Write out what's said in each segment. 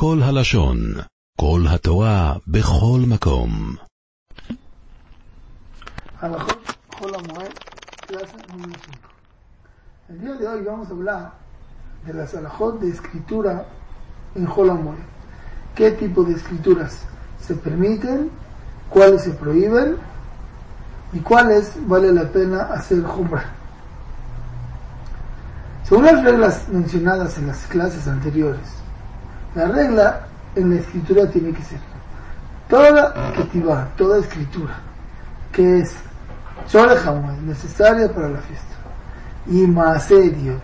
כל הלשון, כל התורה, בכל מקום. Alajot, Jola Moed, clase número 5. El día de hoy vamos a hablar de las alajot de escritura en Jola Moed. ¿Qué tipo de escrituras se permiten? ¿Cuáles se prohíben? ¿Y cuáles vale la pena hacer jumbra? Según las reglas mencionadas en las clases anteriores, la regla en la escritura tiene que ser toda ketivá, toda escritura que es es necesaria para la fiesta, y Maase Dios,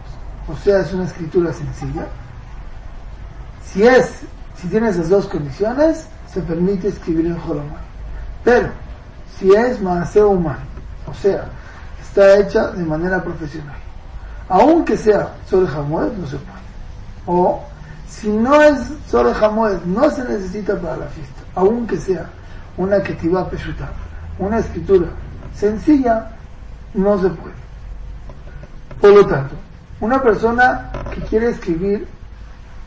o sea, es una escritura sencilla. Si es, si tiene esas dos condiciones, se permite escribir en Jolomar. Pero, si es Maase humano, o sea, está hecha de manera profesional, aunque sea sobre Hamoed, no se puede. O, si no es sobre Hamoed, no se necesita para la fiesta, aunque sea una Ketivá Peshuta, una escritura sencilla, no se puede. Por lo tanto, una persona que quiere escribir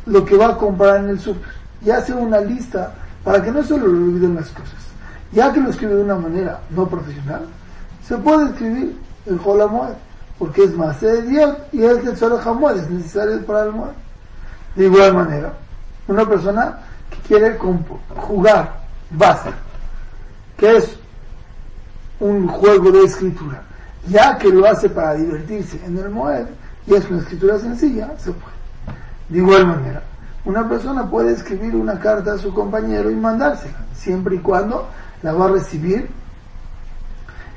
lo que va a comprar en el súper y hace una lista para que no solo le olviden las cosas, ya que lo escribe de una manera no profesional, se puede escribir el Jolamoed, porque es más de Dios y es el Jamoed, es necesario para el Moed. De igual manera, una persona que quiere jugar base, que es un juego de escritura, ya que lo hace para divertirse en el Moed, y es una escritura sencilla, se puede. De igual manera, una persona puede escribir una carta a su compañero y mandársela, siempre y cuando la va a recibir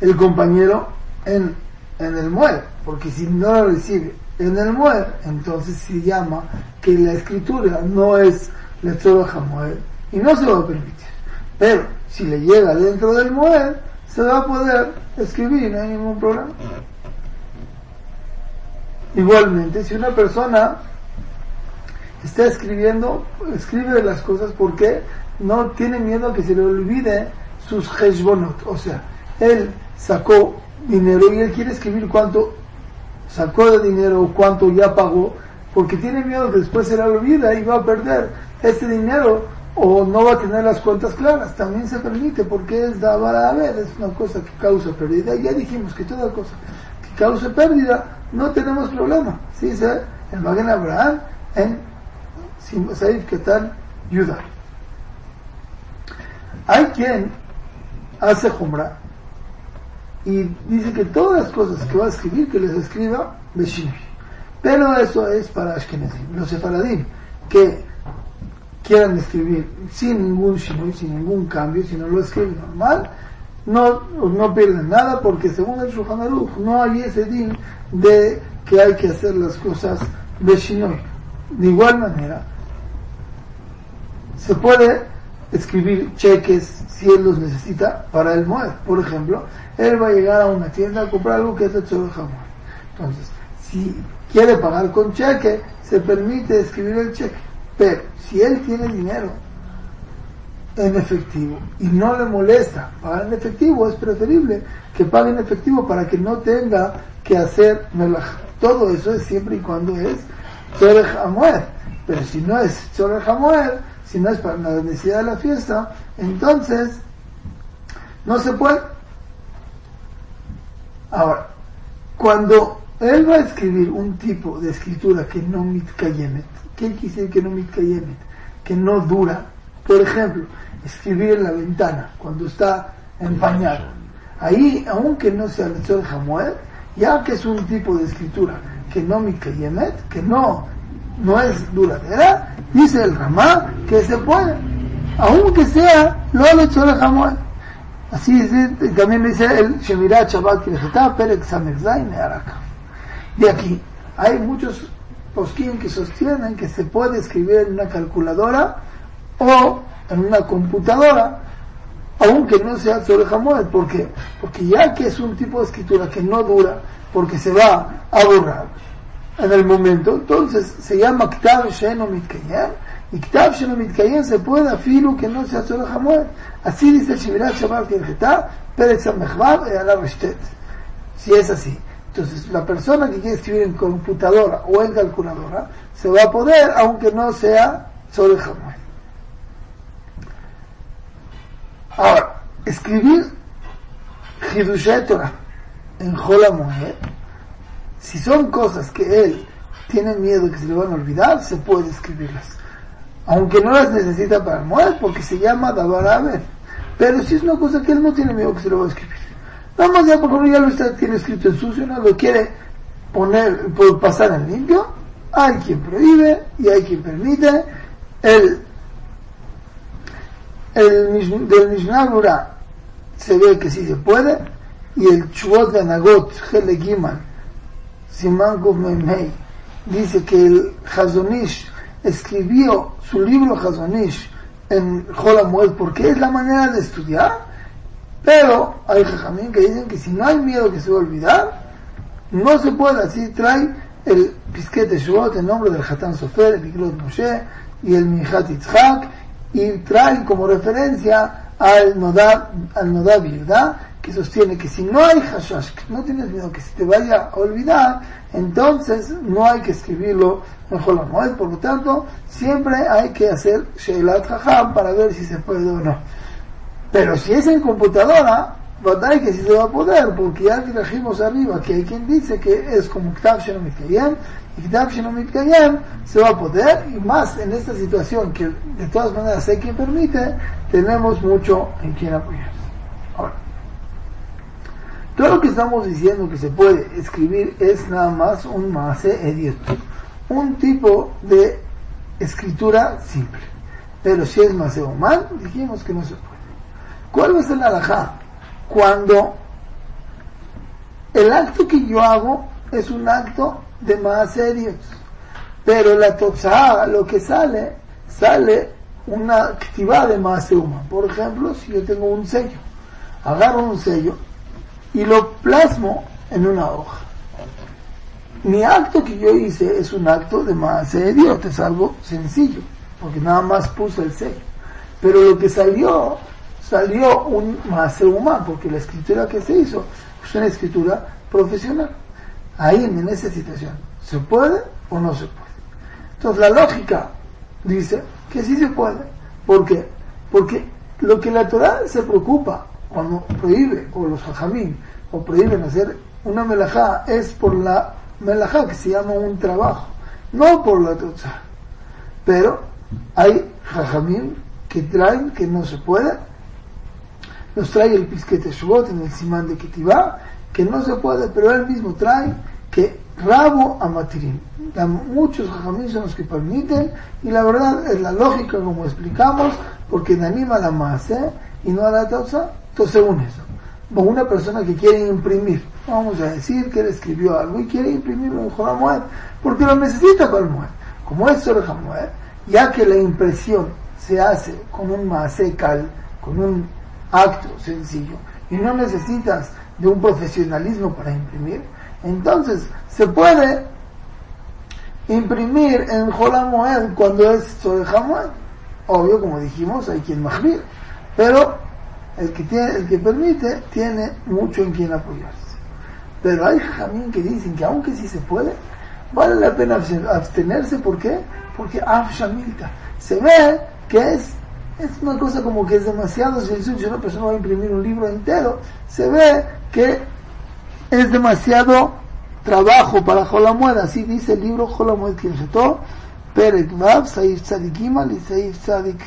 el compañero en, en el Moed, porque si no la recibe en el Moed, entonces se llama que la escritura no es Letzoroja Moed y no se va a permitir. Pero si le llega dentro del Moed, se va a poder escribir, no hay ningún problema. Igualmente, si una persona está escribiendo, escribe las cosas porque no tiene miedo a que se le olvide sus heshbonot, o sea, él sacó dinero y él quiere escribir cuánto sacó de dinero o cuánto ya pagó, porque tiene miedo que después se le olvida y va a perder este dinero o no va a tener las cuentas claras, también se permite porque es a ver, es una cosa que causa pérdida. Ya dijimos que toda cosa que cause pérdida no tenemos problema. ¿sí? Dice el Magen Abraham en Saif Ketan Yuda. Hay quien hace jumbra y dice que todas las cosas que va a escribir, que les escriba Beshinui. Pero eso es para Ashkenazim, los sefaradim, que quieran escribir sin ningún shinui, sin ningún cambio, si no lo escriben normal, no, no pierden nada porque según el Shulchan Aruch no hay ese din de que hay que hacer las cosas de. De igual manera, se puede escribir cheques si él los necesita para el Moed. Por ejemplo, él va a llegar a una tienda a comprar algo que es de jamón. Entonces, si quiere pagar con cheque, se permite escribir el cheque. Pero si él tiene dinero en efectivo y no le molesta pagar en efectivo, es preferible que pague en efectivo para que no tenga que hacer. Todo eso es siempre y cuando es Tzorech Hamoed. Pero si no es Tzorech Hamoed, si no es para la necesidad de la fiesta, entonces no se puede. Ahora, cuando él va a escribir un tipo de escritura que no mitkayemet, ¿Qué quiere decir que no mitkayemet? Que no dura. Por ejemplo, escribir en la ventana cuando está empañado. Ahí, aunque no sea el sol Hamuel, ya que es un tipo de escritura que no mitkayemet, que no, no es duradera, dice el Ramá que se puede, aunque sea lo el sol Hamuel. Así también dice el Shemirat Shabbat Kircheta, Perek Samerzain De aquí, hay muchos posquín que sostienen que se puede escribir en una calculadora o en una computadora, aunque no sea sobre Hamoed. ¿Por qué? Porque ya que es un tipo de escritura que no dura, porque se va a borrar en el momento. Entonces se llama Ktav Sheno Mitkayem y Ktav Sheno Mitkayem se puede afilu que no se hace el jamón. Así dice Shivirat Shabbat Kirjetá, Pérez Samechvab y e Ala Si es así. Entonces la persona que quiere escribir en computadora o en calculadora se va a poder aunque no sea sobre jamón. Ahora, escribir Hidushet Torah en Jola si son cosas que él tiene miedo que se le van a olvidar, se puede escribirlas. Aunque no las necesita para Moed, porque se llama Dabar Pero si es una cosa que él no tiene miedo que se le va a escribir. Nada más ya porque ya lo está, tiene escrito en sucio, no lo quiere poner, pasar en limpio, hay quien prohíbe y hay quien permite. El, el del Mishnah se ve que sí se puede, y el Chubot de Anagot, Hele Giman, Simán Mei, dice que el Hazonish escribió su libro Hazonish en Jolamuel porque es la manera de estudiar, pero hay jajamín que dicen que si no hay miedo que se va a olvidar, no se puede, así trae el Pisquete Shuot en nombre del Hatán Sofer, el Iglot Moshe y el Mihat Yitzhak, y trae como referencia al Nodab, al Nodab que sostiene que si no hay hashash, no tienes miedo que se te vaya a olvidar, entonces no hay que escribirlo mejor la Moed, por lo tanto, siempre hay que hacer Sheilat Jajam para ver si se puede o no. Pero si es en computadora, hay que sí se va a poder, porque ya trajimos arriba que hay quien dice que es como Shenomit Kayem, y Shenomit Kayem se va a poder, y más en esta situación que de todas maneras hay quien permite, tenemos mucho en quien apoyarse. Todo lo que estamos diciendo que se puede escribir es nada más un Maase Ediot, un tipo de escritura simple. Pero si es Maase mal, dijimos que no se puede. ¿Cuál va a ser la alajá? Cuando el acto que yo hago es un acto de más serios, pero la toxá, lo que sale, sale una actividad de más humana. Por ejemplo, si yo tengo un sello, agarro un sello y lo plasmo en una hoja. Mi acto que yo hice es un acto de más serio, es algo sencillo, porque nada más puse el sello. Pero lo que salió salió un más humano, porque la escritura que se hizo es una escritura profesional. Ahí, en esa situación, ¿se puede o no se puede? Entonces, la lógica dice que sí se puede. ¿Por qué? Porque lo que la Torah se preocupa cuando prohíbe, o los hajamim, o prohíben hacer una melajá, es por la melajá que se llama un trabajo, no por la tocha. Pero hay hajamim que traen que no se puede nos trae el Pisquete Shubot en el Simán de Ketivá, que no se puede, pero él mismo trae que rabo a matirim. Muchos jajamín son los que permiten, y la verdad es la lógica, como explicamos, porque anima la masa y no a la tausa, entonces según eso. O una persona que quiere imprimir, vamos a decir que él escribió algo y quiere imprimirlo en Joramued, porque lo necesita el Mued. Como es Joramued, ya que la impresión se hace con un cal, con un acto sencillo y no necesitas de un profesionalismo para imprimir, entonces se puede imprimir en Jolamoed cuando es sobre Obvio, como dijimos, hay quien mahmir, pero el que, tiene, el que permite tiene mucho en quien apoyarse. Pero hay jamín que dicen que aunque sí se puede, vale la pena abstenerse. ¿Por qué? Porque Afshamilta se ve que es es una cosa como que es demasiado. Si una persona va a imprimir un libro entero, se ve que es demasiado trabajo para Jolamued. Así dice el libro Jolamued Kirshetó, Perek Vav, Saif y Saif Tzadik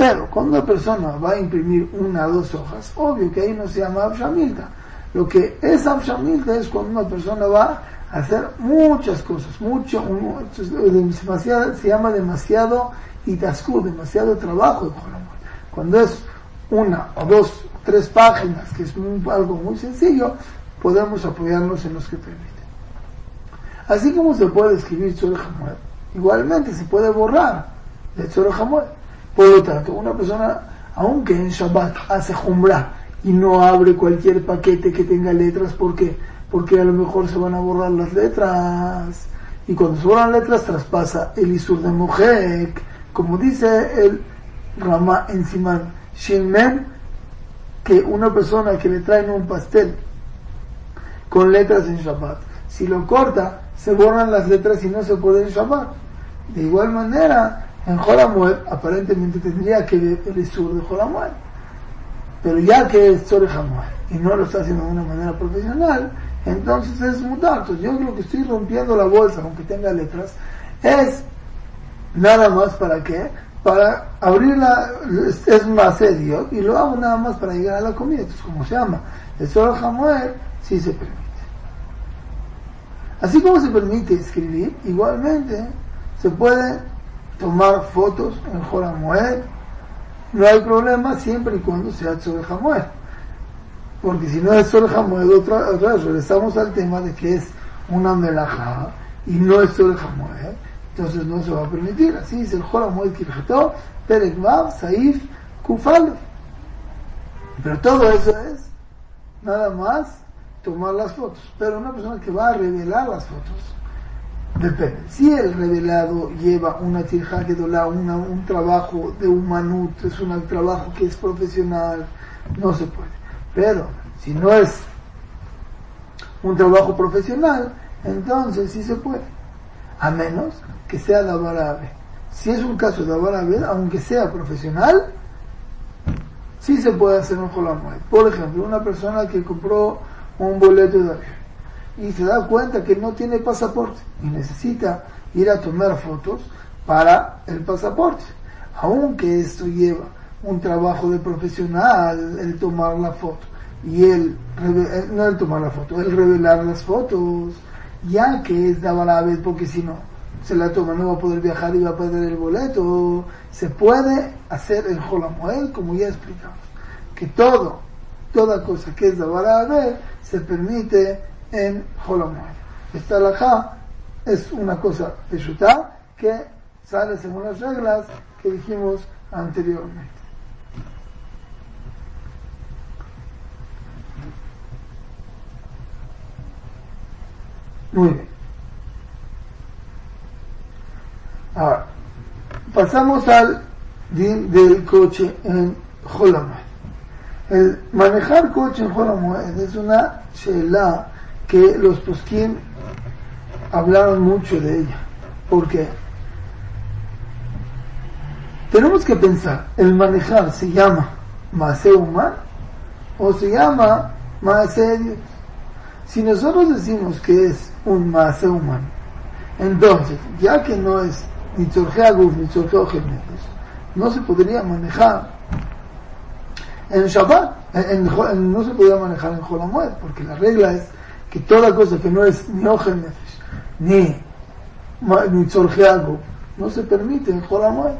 Pero cuando una persona va a imprimir una o dos hojas, obvio que ahí no se llama Abshamilta. Lo que es Abshamilta es cuando una persona va a hacer muchas cosas, mucho, demasiado, se llama demasiado y tasku, demasiado trabajo de Cuando es una o dos, tres páginas, que es algo muy sencillo, podemos apoyarnos en los que permiten. Así como se puede escribir Tzore igualmente se puede borrar de Tzore Por lo tanto, una persona, aunque en Shabbat hace jumbra y no abre cualquier paquete que tenga letras, ¿por qué? Porque a lo mejor se van a borrar las letras. Y cuando se borran letras, traspasa el Isur de Mojek como dice el Rama en Simán Shinmen, que una persona que le traen un pastel con letras en Shabbat, si lo corta, se borran las letras y no se puede en Shabbat. De igual manera, en Jolamuel aparentemente tendría que ver el sur de Jolamuel. Pero ya que es Tzore y no lo está haciendo de una manera profesional, entonces es mutar. Entonces yo lo que estoy rompiendo la bolsa, aunque tenga letras, es nada más para qué? Para abrirla, es, más serio, y lo hago nada más para llegar a la comida. Entonces, como se llama? El Hamoed, sí se permite. Así como se permite escribir, igualmente se puede tomar fotos en Joramoed, no hay problema siempre y cuando sea sobre Hamoed. Porque si no es sobre Hamoed, otra, otra vez regresamos al tema de que es una melajá y no es sobre Hamoed, entonces no se va a permitir. Así dice el Joramoed Kirjetó, Perek Saif, Kufal. Pero todo eso es nada más tomar las fotos. Pero una persona que va a revelar las fotos, depende. Si el revelado lleva una tirja que dola, un trabajo de humanut, es un trabajo que es profesional, no se puede. Pero si no es un trabajo profesional, entonces sí se puede. A menos que sea de árabe. Si es un caso de árabe, aunque sea profesional, sí se puede hacer un jolamuet. Por ejemplo, una persona que compró un boleto de avión y se da cuenta que no tiene pasaporte. Y necesita ir a tomar fotos para el pasaporte. Aunque esto lleva un trabajo de profesional, el tomar la foto y el, eh, no el tomar la foto, el revelar las fotos, ya que es vez porque si no se la toma, no va a poder viajar y va a perder el boleto, se puede hacer el Jolamuel, como ya explicamos, que todo, toda cosa que es vez se permite en Holomoed. Esta alajá es una cosa peshuta que sale según las reglas que dijimos anteriormente. Muy bien. Ahora, pasamos al din del coche en Holomoed. El manejar coche en Holomoed es una shela que los posquín hablaron mucho de ella. ¿Por qué? Tenemos que pensar, el manejar se llama Maase humano o se llama Maase Dios. Si nosotros decimos que es un Maase humano, entonces, ya que no es ni Tzorgeaguf ni Tzorgeogenetos, no se podría manejar en Shabbat, no se podría manejar en Jolamued, porque la regla es que toda cosa que no es ni Ojen ni, ni no se permite en Jolamued.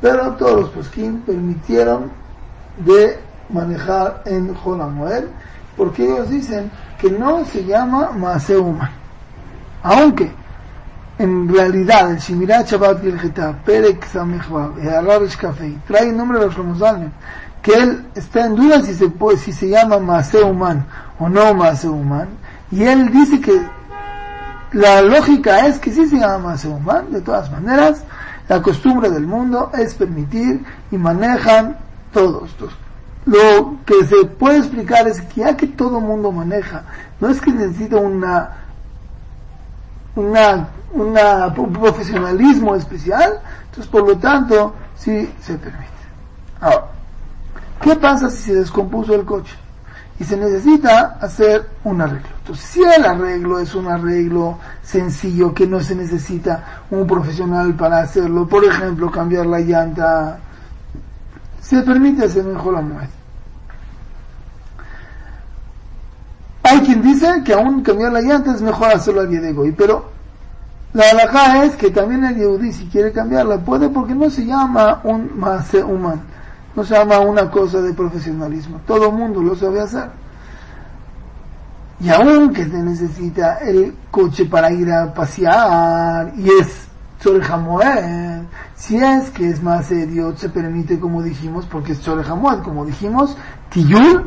Pero todos los posquín permitieron de manejar en Jolamued, porque ellos dicen que no se llama Maase Aunque en realidad el Shimirat Shabbat Gilgita, Perek Samechvav, Eharar Café, trae el nombre de los Ramosalen, que él está en duda si se puede, si se llama Maase o no Maase y él dice que la lógica es que sí se llama humano, de todas maneras, la costumbre del mundo es permitir y manejan todos. Lo que se puede explicar es que ya que todo mundo maneja, no es que necesita una, un profesionalismo especial, entonces por lo tanto sí se permite. Ahora, ¿qué pasa si se descompuso el coche? y se necesita hacer un arreglo. Si el arreglo es un arreglo sencillo que no se necesita un profesional para hacerlo, por ejemplo, cambiar la llanta, se permite hacer mejor la muerte. Hay quien dice que aún cambiar la llanta es mejor hacerlo al Yedegoy, pero la halajá es que también el Yehudi si quiere cambiarla puede porque no se llama un mase humano no se llama una cosa de profesionalismo. Todo el mundo lo sabe hacer. Y aunque se necesita el coche para ir a pasear y es Hamoed, si es que es más serio, se permite como dijimos, porque es Hamoed, como dijimos, Tiyul,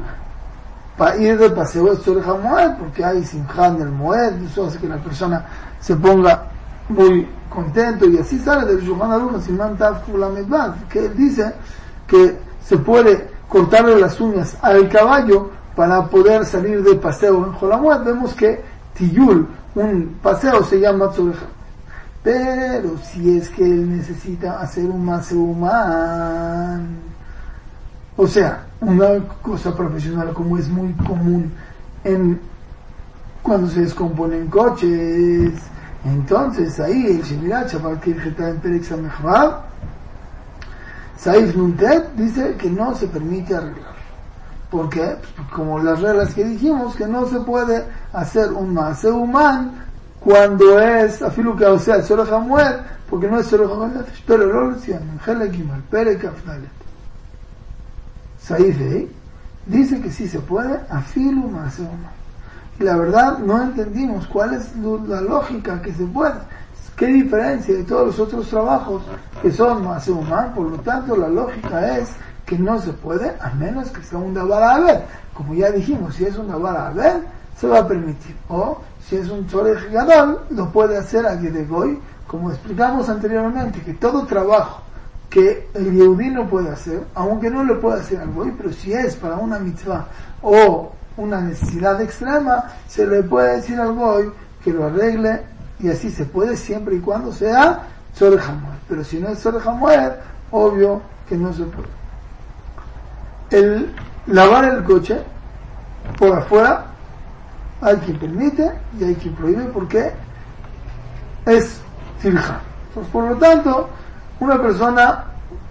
para ir de paseo es Hamoed, porque hay Simhan del Moed, eso hace que la persona se ponga muy contento y así sale del Shulchan Aruch, Simán que él dice que se puede cortarle las uñas al caballo para poder salir de paseo en Jolamuat, vemos que Tiyul, un paseo, se llama Tzoreja. Pero si es que él necesita hacer un humano, o sea, una cosa profesional como es muy común en cuando se descomponen coches. Entonces ahí el Shemirat Shabbat está en Perek Saif Nuntet dice que no se permite arreglar. ¿Por qué? Pues como las reglas que dijimos, que no se puede hacer un mase humano cuando es afilu o sea solo Samuel, porque no es solo Samuel, pero lo decían en Helekimal, Perek Afdalet. Saif dice que sí se puede afilu mase humano. Y la verdad no entendimos cuál es la lógica que se puede. ¿Qué diferencia de todos los otros trabajos que son más humanos? Por lo tanto, la lógica es que no se puede a menos que sea un dabar a ver. Como ya dijimos, si es un dabar a ver, se va a permitir. O si es un chore gadol, lo puede hacer a Gedegoy, como explicamos anteriormente, que todo trabajo que el Yehudí no puede hacer, aunque no lo puede hacer al Goy, pero si es para una mitzvah o una necesidad extrema, se le puede decir al Goy que lo arregle y así se puede siempre y cuando sea Hamuel. Pero si no es Hamuel, obvio que no se puede. El lavar el coche por afuera hay quien permite y hay quien prohíbe porque es cirja. por lo tanto, una persona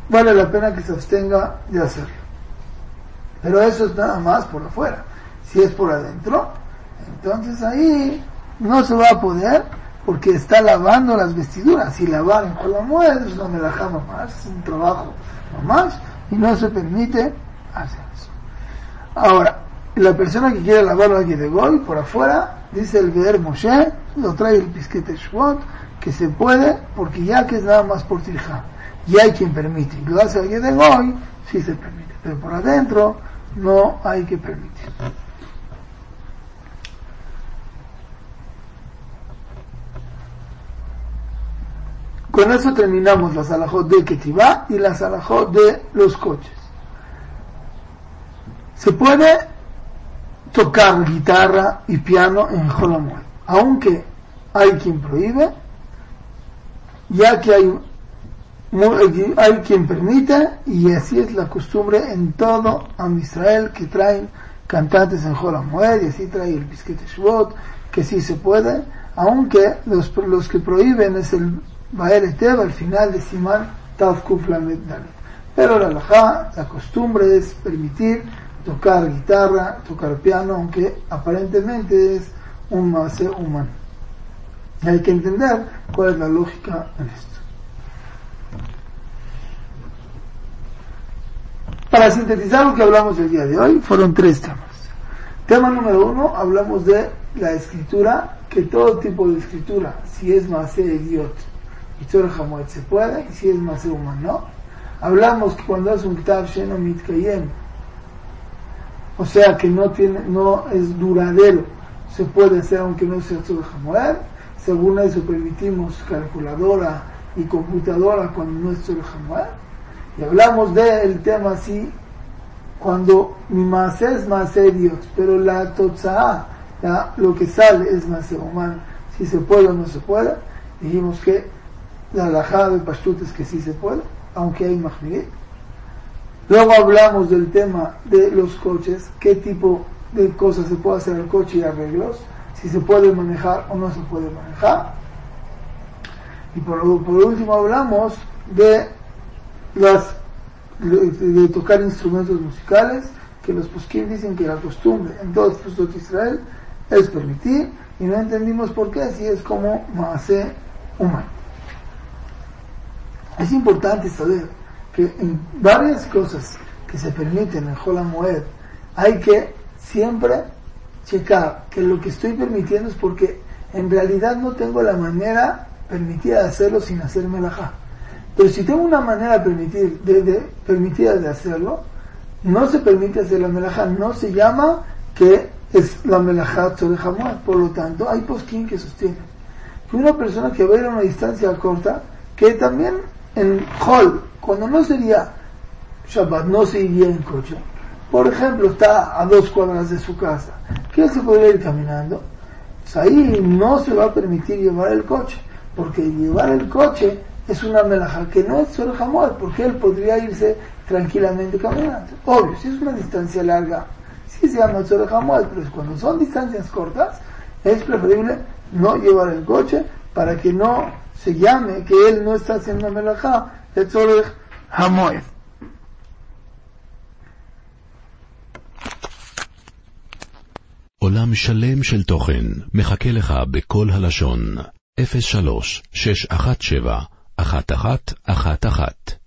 vale la pena que se abstenga de hacerlo. Pero eso es nada más por afuera. Si es por adentro, entonces ahí no se va a poder porque está lavando las vestiduras. Si lavar en Jolamuel es una melajá más, es un trabajo más y no se permite hacer eso. Ahora, la persona que quiere lavarlo aquí de Goy, por afuera, dice el Ver Moshe, lo trae el pisquete Shvot, que se puede, porque ya que es nada más por tirja, y hay quien permite. Lo hace alguien de Goy, sí se permite, pero por adentro no hay que permitir. Con eso terminamos las alajot de Ketivá y las alajot de los coches. Se puede tocar guitarra y piano en Jolamuel, aunque hay quien prohíbe, ya que hay, hay quien permite, y así es la costumbre en todo Am Israel que traen cantantes en Jolamuel, y así trae el bisquete Shvot, que sí se puede, aunque los, los que prohíben es el Baer al final de Simán Tavkuf Pero la laja, la costumbre es permitir tocar guitarra, tocar piano, aunque aparentemente es un mase humano. hay que entender cuál es la lógica en esto. Para sintetizar lo que hablamos el día de hoy, fueron tres temas. Tema número uno, hablamos de la escritura, que todo tipo de escritura, si es más idiota, y se puede, y si es más humano, no. Hablamos que cuando es un Ktav Sheno Mitkayem, o sea que no tiene, no es duradero, se puede hacer aunque no sea Tzor Hamoed. Según eso permitimos calculadora y computadora cuando no es Tzor Hamoed. Y hablamos del tema así, cuando mi más es más serio, pero la totza, lo que sale es más humano, si se puede o no se puede. Dijimos que la alajada de Pashtut es que sí se puede, aunque hay mahmir. Luego hablamos del tema de los coches, qué tipo de cosas se puede hacer al coche y arreglos, si se puede manejar o no se puede manejar. Y por, último hablamos de las de, tocar instrumentos musicales, que los poskim dicen que la costumbre en todos los de Israel es permitir, y no entendimos por qué, si es como Maase humano. Es importante saber que en varias cosas que se permiten en Jola Moed hay que siempre checar que lo que estoy permitiendo es porque en realidad no tengo la manera permitida de hacerlo sin hacer melajá. Pero si tengo una manera permitir, de, permitida de hacerlo, no se permite hacer la melajá, no se llama que es la melajá sobre jamás. Por lo tanto, hay posquín que sostienen que una persona que va a ir a una distancia corta, que también en Hall, cuando no sería Shabbat, no se iría en coche. Por ejemplo, está a dos cuadras de su casa. ¿Qué se podría ir caminando? Pues ahí no se va a permitir llevar el coche, porque llevar el coche es una melaja que no es solo porque él podría irse tranquilamente caminando. Obvio, si es una distancia larga, sí se llama solo jamón, pero cuando son distancias cortas, es preferible no llevar el coche para que no se llame que él no está haciendo melajá de tzorech hamoed. עולם שלם של תוכן מחכה לך בכל הלשון, 03 617 1111